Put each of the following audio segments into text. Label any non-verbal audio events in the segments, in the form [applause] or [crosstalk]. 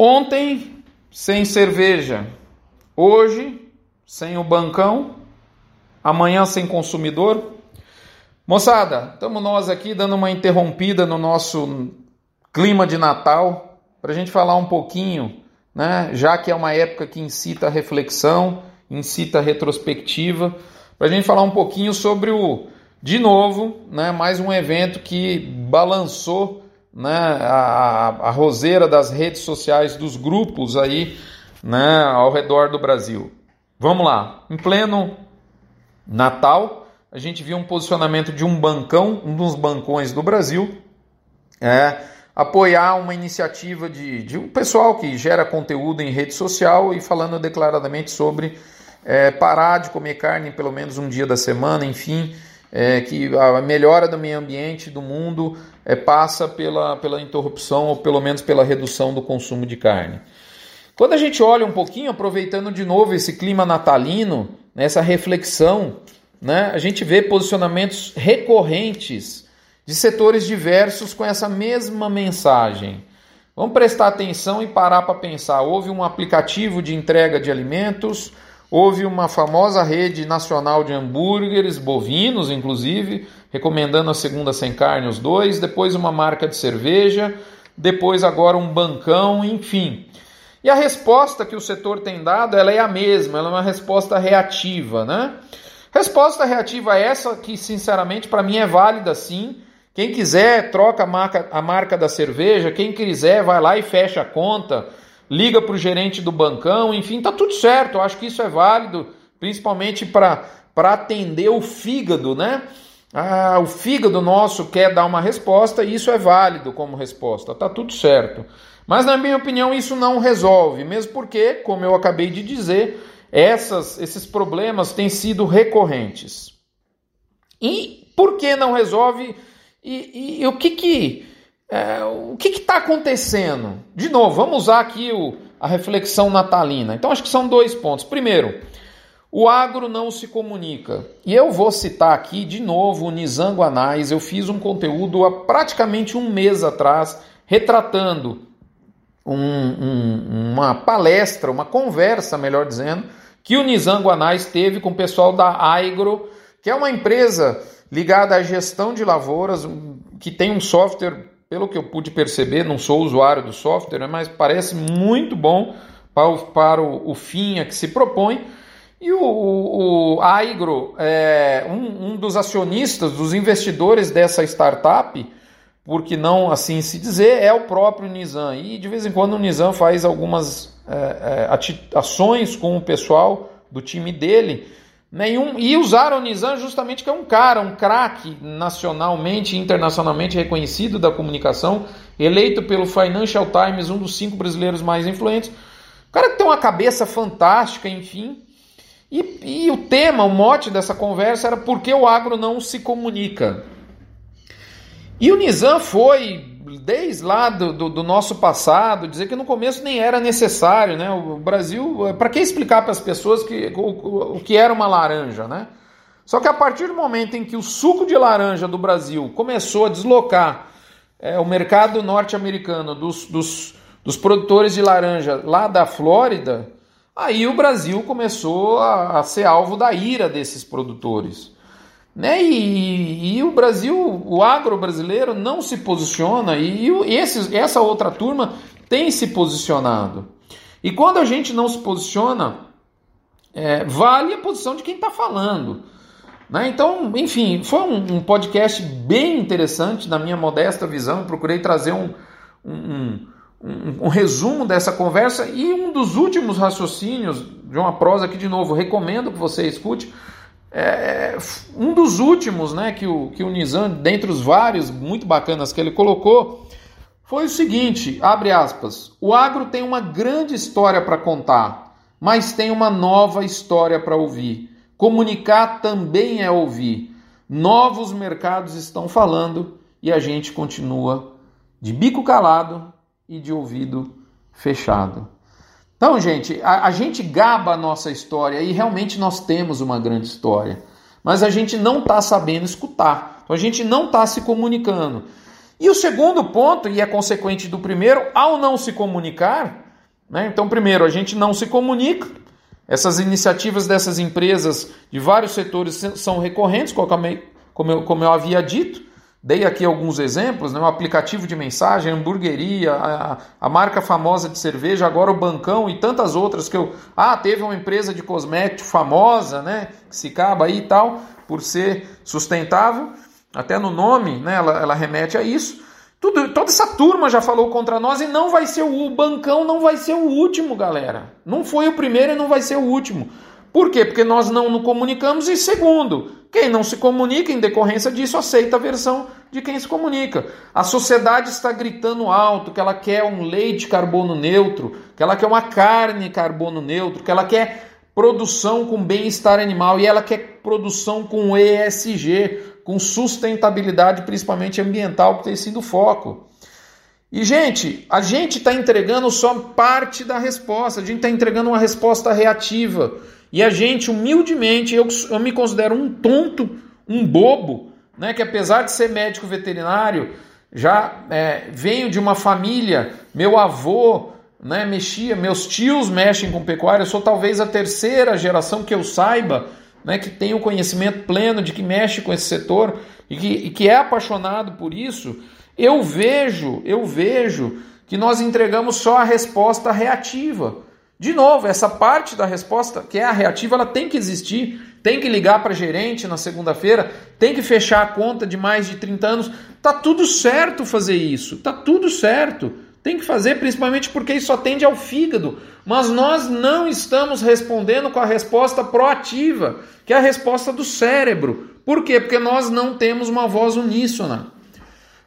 Ontem, sem cerveja. Hoje, sem o bancão. Amanhã, sem consumidor. Moçada, estamos nós aqui dando uma interrompida no nosso clima de Natal para a gente falar um pouquinho, né? Já que é uma época que incita reflexão, incita retrospectiva, para a gente falar um pouquinho sobre o, de novo, né? Mais um evento que balançou né, a, a roseira das redes sociais, dos grupos aí né, ao redor do Brasil. Vamos lá, em pleno Natal, a gente viu um posicionamento de um bancão, um dos bancões do Brasil, é, apoiar uma iniciativa de, de um pessoal que gera conteúdo em rede social e falando declaradamente sobre é, parar de comer carne pelo menos um dia da semana, enfim, é, que a melhora do meio ambiente do mundo é, passa pela, pela interrupção ou pelo menos pela redução do consumo de carne. Quando a gente olha um pouquinho, aproveitando de novo esse clima natalino, nessa reflexão, né, a gente vê posicionamentos recorrentes de setores diversos com essa mesma mensagem. Vamos prestar atenção e parar para pensar. Houve um aplicativo de entrega de alimentos, Houve uma famosa rede nacional de hambúrgueres, bovinos inclusive, recomendando a segunda sem carne, os dois, depois uma marca de cerveja, depois agora um bancão, enfim. E a resposta que o setor tem dado, ela é a mesma, ela é uma resposta reativa, né? Resposta reativa essa que, sinceramente, para mim é válida sim. Quem quiser, troca a marca, a marca da cerveja, quem quiser, vai lá e fecha a conta liga para o gerente do bancão, enfim, tá tudo certo. Eu acho que isso é válido, principalmente para atender o fígado, né? Ah, o fígado nosso quer dar uma resposta e isso é válido como resposta, tá tudo certo. Mas na minha opinião isso não resolve, mesmo porque, como eu acabei de dizer, essas, esses problemas têm sido recorrentes. E por que não resolve? E, e, e o que que é, o que está acontecendo? De novo, vamos usar aqui o, a reflexão natalina. Então, acho que são dois pontos. Primeiro, o agro não se comunica. E eu vou citar aqui de novo o Nizango Anais. Eu fiz um conteúdo há praticamente um mês atrás, retratando um, um, uma palestra, uma conversa, melhor dizendo, que o Nizango Anais teve com o pessoal da Agro, que é uma empresa ligada à gestão de lavouras, que tem um software pelo que eu pude perceber, não sou usuário do software, mas parece muito bom para o, para o, o fim a que se propõe. E o, o, o Aigro, é, um, um, dos acionistas, dos investidores dessa startup, por que não assim se dizer, é o próprio Nizam. E de vez em quando o Nizam faz algumas é, é, ações com o pessoal do time dele Nenhum, e usaram o Nizam justamente que é um cara, um craque nacionalmente internacionalmente reconhecido da comunicação, eleito pelo Financial Times, um dos cinco brasileiros mais influentes. O cara que tem uma cabeça fantástica, enfim. E, e o tema, o mote dessa conversa era por que o agro não se comunica. E o Nizam foi desde lá do, do, do, nosso passado, dizer que no começo nem era necessário, né? O Brasil, é, para que explicar para as pessoas que, o, o que era uma laranja, né? Só que a partir do momento em que o suco de laranja do Brasil começou a deslocar é, o mercado norte-americano dos, dos, dos produtores de laranja lá da Flórida, aí o Brasil começou a, a ser alvo da ira desses produtores. Né? E, e, o Brasil, o agro brasileiro não se posiciona e, e esse, essa outra turma tem se posicionado. E quando a gente não se posiciona, é, vale a posição de quem está falando. Né? Então, enfim, foi um, um, podcast bem interessante na minha modesta visão. Procurei trazer um, um, um, um resumo dessa conversa e um dos últimos raciocínios de uma prosa que, de novo, recomendo que você escute é, um dos últimos né, que, o, que o Nizam, dentre os vários muito bacanas que ele colocou, foi o seguinte: abre aspas, o agro tem uma grande história para contar, mas tem uma nova história para ouvir. Comunicar também é ouvir. Novos mercados estão falando e a gente continua de bico calado e de ouvido fechado. Então, gente, a, a, gente gaba a nossa história e realmente nós temos uma grande história, mas a gente não está sabendo escutar, então a gente não está se comunicando. E o segundo ponto, e é consequente do primeiro, ao não se comunicar, Né? Então, primeiro, a gente não se comunica. Essas iniciativas dessas empresas de vários setores são recorrentes, como eu, como eu havia dito. Dei aqui alguns exemplos, né? o aplicativo de mensagem, a hamburgueria, a, a, marca famosa de cerveja, agora o bancão e tantas outras que eu. Ah, teve uma empresa de cosmético famosa, né? Que se acaba aí e tal, por ser sustentável. Até no nome, né? Ela, ela remete a isso. Tudo, toda essa turma já falou contra nós e não vai ser o, o bancão, não vai ser o último, galera. Não foi o primeiro e não vai ser o último. Por quê? Porque nós não nos comunicamos. E segundo, quem não se comunica em decorrência disso aceita a versão de quem se comunica. A sociedade está gritando alto que ela quer um leite carbono neutro, que ela quer uma carne carbono neutro, que ela quer produção com bem-estar animal e ela quer produção com ESG, com sustentabilidade, principalmente ambiental, que tem sido o foco. E, gente, a gente está entregando só parte da resposta, a gente está entregando uma resposta reativa. E a gente, humildemente, eu, eu me considero um tonto, um bobo, né? Que apesar de ser médico veterinário, já é, venho de uma família, meu avô né, mexia, meus tios mexem com pecuária, eu sou talvez a terceira geração que eu saiba, né, que tem o conhecimento pleno de que mexe com esse setor e que, e que é apaixonado por isso. Eu vejo, eu vejo que nós entregamos só a resposta reativa. De novo, essa parte da resposta, que é a reativa, ela tem que existir. Tem que ligar para gerente na segunda-feira, tem que fechar a conta de mais de 30 anos. Tá tudo certo fazer isso. Tá tudo certo. Tem que fazer, principalmente porque isso atende ao fígado. Mas nós não estamos respondendo com a resposta proativa, que é a resposta do cérebro. Por quê? Porque nós não temos uma voz uníssona.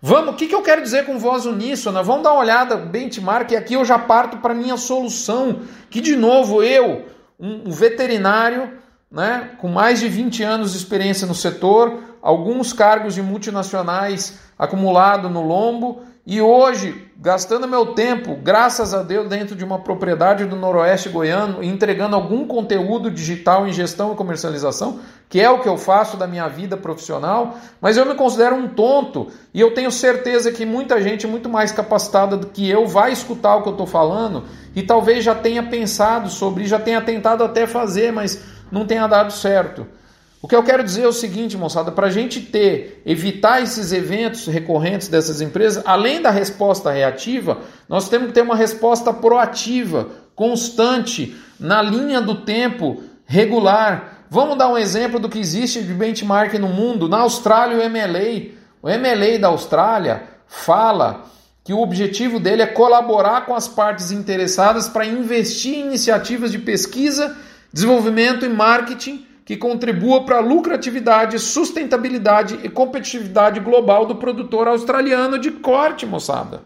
Vamos, o que, que eu quero dizer com voz uníssona? Vamos dar uma olhada, benchmark, e aqui eu já parto para minha solução, que de novo eu, um, veterinário, né, com mais de 20 anos de experiência no setor, alguns cargos de multinacionais acumulado no lombo, e hoje, gastando meu tempo, graças a Deus, dentro de uma propriedade do Noroeste Goiano, entregando algum conteúdo digital em gestão e comercialização, que é o que eu faço da minha vida profissional, mas eu me considero um tonto e eu tenho certeza que muita gente muito mais capacitada do que eu vai escutar o que eu estou falando e talvez já tenha pensado sobre, já tenha tentado até fazer, mas não tenha dado certo. O que eu quero dizer é o seguinte, moçada, para a gente ter, evitar esses eventos recorrentes dessas empresas, além da resposta reativa, nós temos que ter uma resposta proativa, constante, na linha do tempo, regular. Vamos dar um exemplo do que existe de benchmark no mundo. Na Austrália, o MLA, o MLA da Austrália fala que o objetivo dele é colaborar com as partes interessadas para investir em iniciativas de pesquisa, desenvolvimento e marketing que contribua para a lucratividade, sustentabilidade e competitividade global do produtor australiano de corte, moçada.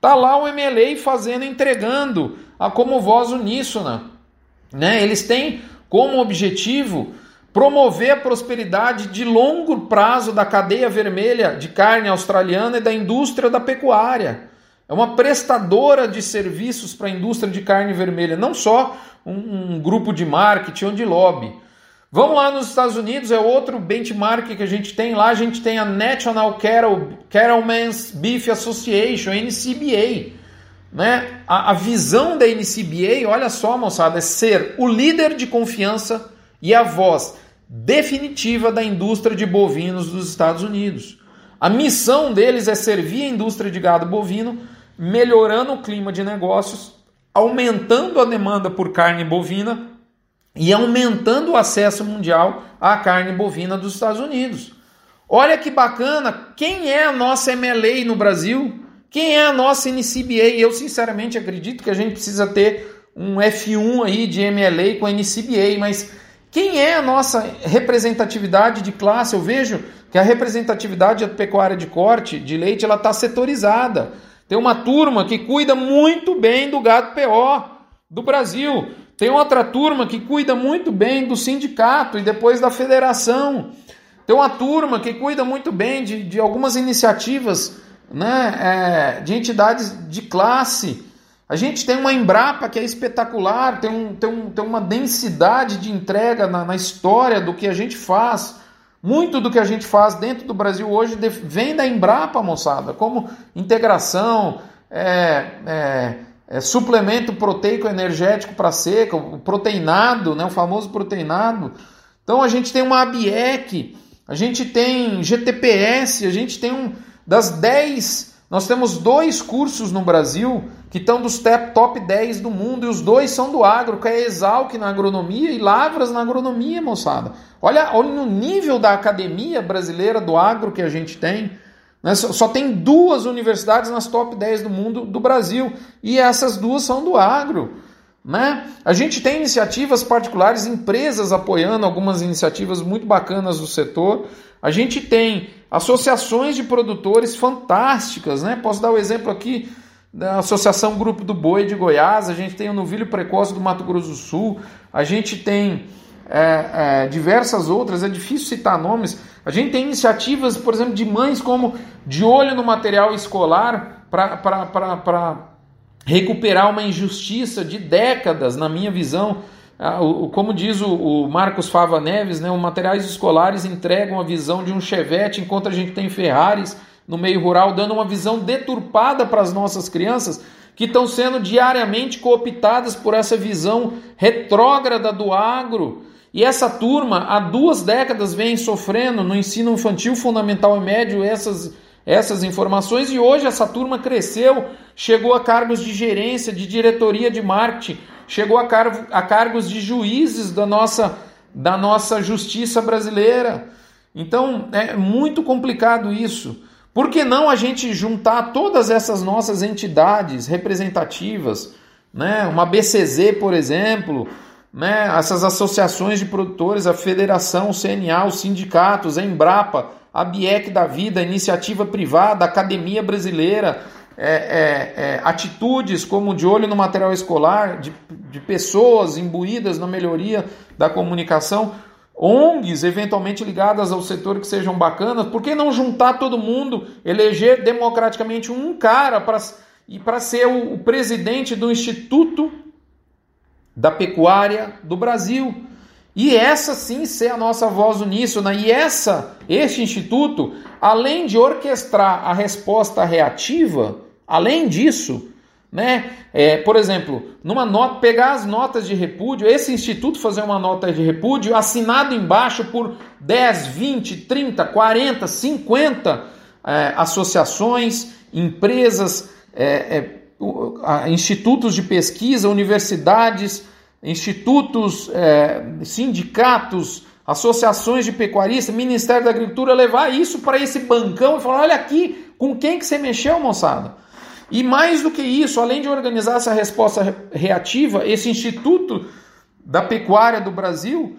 Tá lá o MLA fazendo, entregando a como voz uníssona. Né? Eles têm como objetivo promover a prosperidade de longo prazo da cadeia vermelha de carne australiana e da indústria da pecuária. É uma prestadora de serviços para a indústria de carne vermelha, não só um, um grupo de marketing ou de lobby. Vamos lá nos Estados Unidos, é outro benchmark que a gente tem. Lá a gente tem a National Cattle, Cattlemen's Beef Association, NCBA. Né? A, a visão da NCBA, olha só, moçada, é ser o líder de confiança e a voz definitiva da indústria de bovinos dos Estados Unidos. A missão deles é servir a indústria de gado bovino, melhorando o clima de negócios, aumentando a demanda por carne bovina e aumentando o acesso mundial à carne bovina dos Estados Unidos. Olha que bacana, quem é a nossa MLA no Brasil? Quem é a nossa NCBA? Eu sinceramente acredito que a gente precisa ter um F1 aí de MLA com NCBA, mas quem é a nossa representatividade de classe? Eu vejo que a representatividade da pecuária de corte de leite ela está setorizada. Tem uma turma que cuida muito bem do gado PO do Brasil. Tem outra turma que cuida muito bem do sindicato e depois da federação. Tem uma turma que cuida muito bem de, de algumas iniciativas né, é, de entidades de classe. A gente tem uma Embrapa que é espetacular, tem, um, tem, um, tem uma densidade de entrega na, na história do que a gente faz. Muito do que a gente faz dentro do Brasil hoje vem da Embrapa, moçada, como integração, é, é, é, suplemento proteico energético para seca, o proteinado, né, o famoso proteinado. Então a gente tem uma ABIEC, a gente tem GTPS, a gente tem um das 10, nós temos dois cursos no Brasil que estão dos top 10 do mundo e os dois são do agro, que é Exalc na agronomia e Lavras na agronomia, moçada. Olha, olha no nível da academia brasileira do agro que a gente tem. Né? Só, tem duas universidades nas top 10 do mundo do Brasil e essas duas são do agro. Né? A gente tem iniciativas particulares, empresas apoiando algumas iniciativas muito bacanas do setor. A gente tem associações de produtores fantásticas. Né? Posso dar o um exemplo aqui da Associação Grupo do Boi de Goiás, a gente tem o Novilho Precoce do Mato Grosso do Sul, a gente tem é, é, diversas outras, é difícil citar nomes. A gente tem iniciativas, por exemplo, de mães como de olho no material escolar para recuperar uma injustiça de décadas, na minha visão. Ah, como diz o Marcos Fava Neves, né, os materiais escolares entregam a visão de um Chevette, enquanto a gente tem Ferraris no meio rural, dando uma visão deturpada para as nossas crianças que estão sendo diariamente cooptadas por essa visão retrógrada do agro e essa turma há duas décadas vem sofrendo no ensino infantil, fundamental e médio essas, essas informações e hoje essa turma cresceu, chegou a cargos de gerência, de diretoria de marketing, chegou a, car a cargos de juízes da nossa, da nossa justiça brasileira. Então é muito complicado isso. Por que não a gente juntar todas essas nossas entidades representativas, né? uma BCZ, por exemplo, né, essas associações de produtores, a federação, o CNA, os sindicatos, a Embrapa, a BIEC da Vida, a iniciativa privada, a Academia Brasileira, é, é, é, atitudes como de olho no material escolar, de, de pessoas imbuídas na melhoria da comunicação, ONGs eventualmente ligadas ao setor que sejam bacanas, por que não juntar todo mundo, eleger democraticamente um cara para ser o, o presidente do Instituto da pecuária do Brasil. E essa sim ser a nossa voz uníssona. E essa, este instituto, além de orquestrar a resposta reativa, além disso, né? É, por exemplo, numa nota, pegar as notas de repúdio, esse instituto fazer uma nota de repúdio assinado embaixo por 10, 20, 30, 40, 50 é, associações, empresas, é, é institutos de pesquisa, universidades, institutos, é, sindicatos, associações de pecuaristas, Ministério da Agricultura, levar isso para esse bancão e falar: olha aqui, com quem que você mexeu, moçada? E mais do que isso, além de organizar essa resposta reativa, esse Instituto da Pecuária do Brasil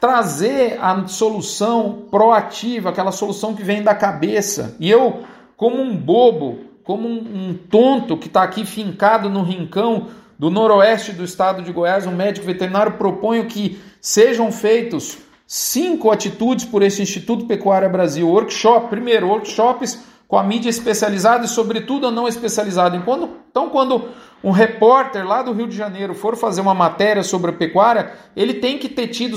trazer a solução proativa, aquela solução que vem da cabeça. E eu, como um bobo, como um, um tonto que está aqui fincado no rincão do noroeste do estado de Goiás, um médico veterinário, proponho que sejam feitos cinco atitudes por esse Instituto Pecuária Brasil. Workshop, primeiro, workshops com a mídia especializada e, sobretudo, a não especializada. Então, quando um repórter lá do Rio de Janeiro for fazer uma matéria sobre a pecuária, ele tem que ter tido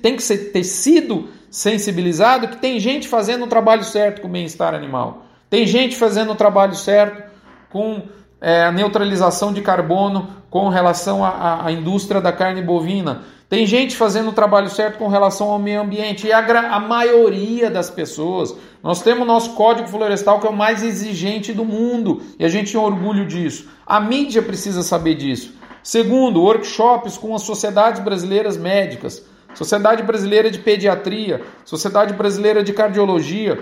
tem que ter sido sensibilizado que tem gente fazendo o trabalho certo com o bem-estar animal. Tem gente fazendo o trabalho certo com é, a neutralização de carbono com relação à, indústria da carne bovina. Tem gente fazendo o trabalho certo com relação ao meio ambiente e a, a maioria das pessoas. Nós temos o nosso Código Florestal que é o mais exigente do mundo e a gente tem orgulho disso. A mídia precisa saber disso. Segundo, workshops com as sociedades brasileiras médicas, Sociedade Brasileira de Pediatria, Sociedade Brasileira de Cardiologia,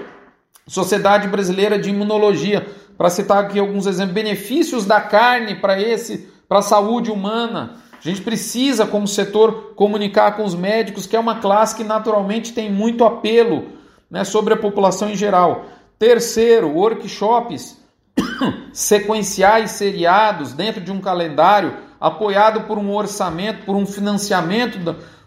Sociedade Brasileira de Imunologia, para citar aqui alguns exemplos, benefícios da carne para esse, para a saúde humana. A gente precisa, como setor, comunicar com os médicos, que é uma classe que naturalmente tem muito apelo né, sobre a população em geral. Terceiro, workshops [coughs] sequenciais seriados dentro de um calendário, apoiado por um orçamento, por um financiamento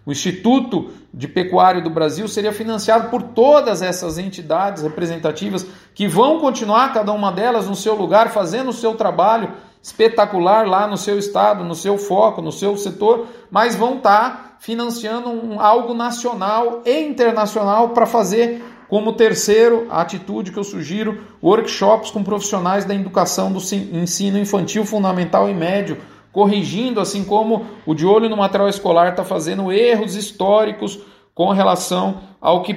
o Instituto de Pecuário do Brasil seria financiado por todas essas entidades representativas que vão continuar, cada uma delas, no seu lugar, fazendo o seu trabalho espetacular lá no seu estado, no seu foco, no seu setor, mas vão estar financiando um, algo nacional e internacional para fazer Como terceiro, a atitude que eu sugiro, workshops com profissionais da educação do ensino infantil, fundamental e médio, corrigindo, assim como o de olho no material escolar está fazendo erros históricos com relação ao que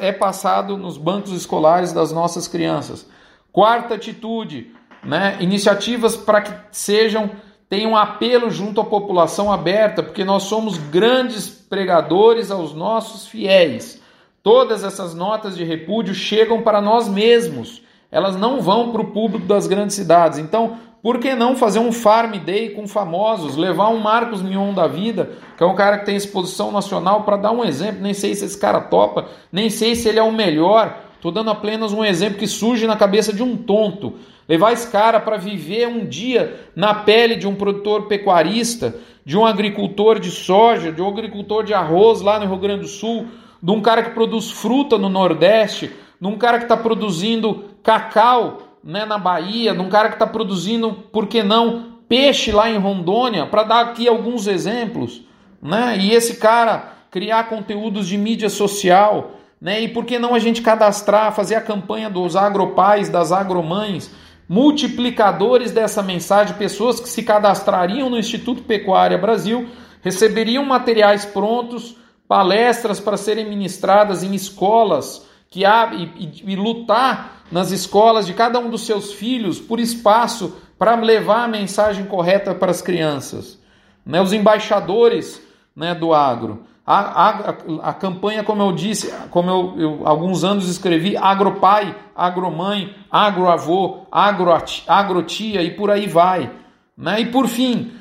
é passado nos bancos escolares das nossas crianças. Quarta atitude, né, iniciativas para que sejam tenham apelo junto à população aberta, porque nós somos grandes pregadores aos nossos fiéis. Todas essas notas de repúdio chegam para nós mesmos. Elas não vão para o público das grandes cidades. Então, por que não fazer um Farm Day com famosos, levar um Marcos Mion da vida, que é um cara que tem exposição nacional, para dar um exemplo? Nem sei se esse cara topa, nem sei se ele é o melhor. Estou dando apenas um exemplo que surge na cabeça de um tonto. Levar esse cara para viver um dia na pele de um produtor pecuarista, de um agricultor de soja, de um agricultor de arroz lá no Rio Grande do Sul, de um cara que produz fruta no Nordeste, de um cara que está produzindo cacau né, na Bahia, de um cara que está produzindo, por que não, peixe lá em Rondônia, para dar aqui alguns exemplos. Né? E esse cara criar conteúdos de mídia social, né? E por que não a gente cadastrar, fazer a campanha dos agropais, das agromães, multiplicadores dessa mensagem, pessoas que se cadastrariam no Instituto Pecuária Brasil, receberiam materiais prontos, palestras para serem ministradas em escolas que há, e, e, e lutar nas escolas de cada um dos seus filhos por espaço para levar a mensagem correta para as crianças. Né? Os embaixadores né, do agro. A, a, a, campanha, como eu disse, como eu, eu alguns anos escrevi, agropai, agromãe, agroavô, agro, agrotia e por aí vai. Né? E por fim,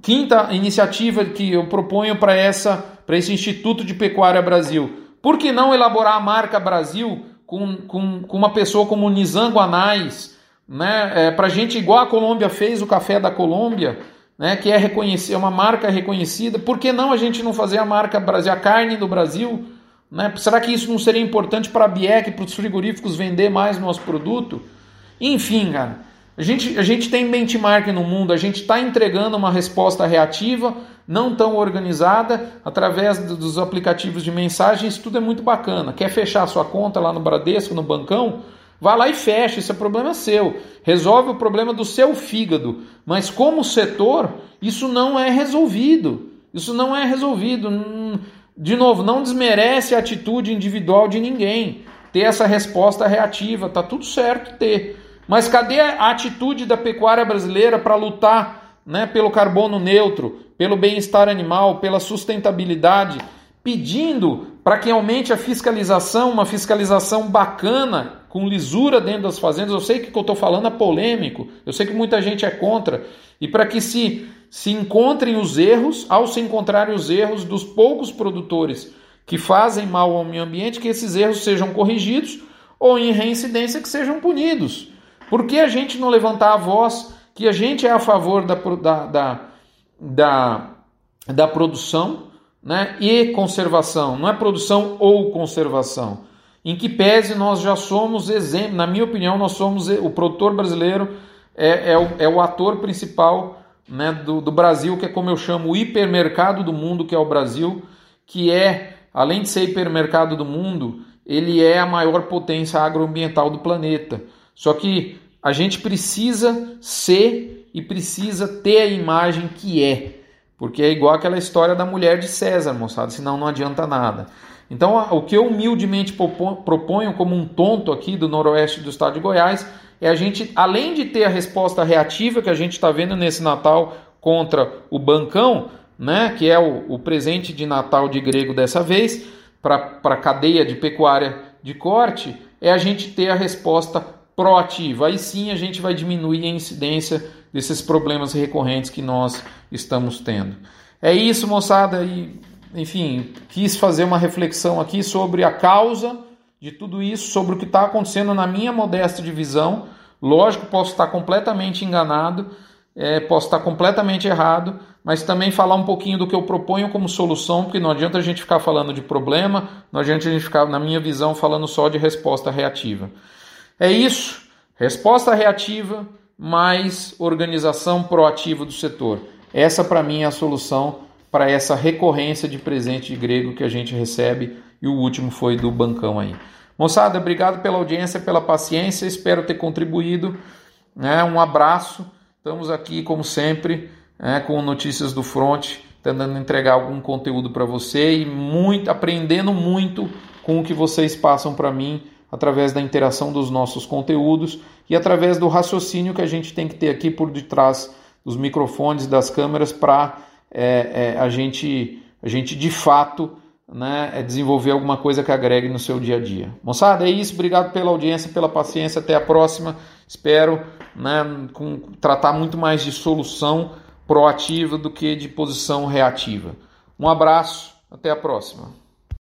quinta iniciativa que eu proponho para essa para esse Instituto de Pecuária Brasil. Por que não elaborar a marca Brasil com, com, com uma pessoa como Nizango Anais, né? É, para gente igual a Colômbia fez o café da Colômbia, né, que é reconhecer, é uma marca reconhecida. Por que não a gente não fazer a marca Brasil, a carne do Brasil? Né? Será que isso não seria importante para a Biec, para os frigoríficos vender mais nosso produto? Enfim, cara, a gente, a gente tem benchmark no mundo, a gente está entregando uma resposta reativa, não tão organizada, através dos aplicativos de mensagens, tudo é muito bacana. Quer fechar sua conta lá no Bradesco, no bancão? Vá lá e fecha, esse é problema seu. Resolve o problema do seu fígado. Mas como setor, isso não é resolvido. Isso não é resolvido. De novo, não desmerece a atitude individual de ninguém. Ter essa resposta reativa, tá tudo certo ter. Mas cadê a atitude da pecuária brasileira para lutar né, pelo carbono neutro, pelo bem-estar animal, pela sustentabilidade? pedindo para que aumente a fiscalização, uma fiscalização bacana, com lisura dentro das fazendas. Eu sei que o que eu estou falando é polêmico, eu sei que muita gente é contra, e para que se, se encontrem os erros, ao se encontrarem os erros dos poucos produtores que fazem mal ao meio ambiente, que esses erros sejam corrigidos ou em reincidência que sejam punidos. Por que a gente não levantar a voz que a gente é a favor da, da, da, da, da produção? né? e conservação, não é produção ou conservação. Em que pese nós já somos exemplo, na minha opinião, nós somos o produtor brasileiro é, é, o, é o ator principal né, do, do Brasil, que é como eu chamo o hipermercado do mundo, que é o Brasil, que é, além de ser hipermercado do mundo, ele é a maior potência agroambiental do planeta. Só que a gente precisa ser e precisa ter a imagem que é. Porque é igual aquela história da mulher de César, moçada, senão não adianta nada. Então, o que eu humildemente proponho como um tonto aqui do noroeste do estado de Goiás é a gente, além de ter a resposta reativa que a gente está vendo nesse Natal contra o bancão, né, que é o, o presente de Natal de grego dessa vez, para a cadeia de pecuária de corte, é a gente ter a resposta proativa. Aí sim a gente vai diminuir a incidência desses problemas recorrentes que nós estamos tendo. É isso, moçada, e enfim, quis fazer uma reflexão aqui sobre a causa de tudo isso, sobre o que está acontecendo na minha modesta divisão. Lógico, posso estar completamente enganado, é, posso estar completamente errado, mas também falar um pouquinho do que eu proponho como solução, porque não adianta a gente ficar falando de problema, não adianta a gente ficar, na minha visão, falando só de resposta reativa. É isso, resposta reativa, mais organização proativa do setor. Essa, para mim, é a solução para essa recorrência de presente de grego que a gente recebe e o último foi do bancão aí. Moçada, obrigado pela audiência, pela paciência, espero ter contribuído. Né? Um abraço, estamos aqui como sempre né, com notícias do front, tentando entregar algum conteúdo para você e muito aprendendo muito com o que vocês passam para mim através da interação dos nossos conteúdos e através do raciocínio que a gente tem que ter aqui por detrás dos microfones, das câmeras, para é, é, a, gente, a gente de fato né, é desenvolver alguma coisa que agregue no seu dia a dia. Moçada, é isso. Obrigado pela audiência, pela paciência. Até a próxima. Espero né, com, tratar muito mais de solução proativa do que de posição reativa. Um abraço. Até a próxima.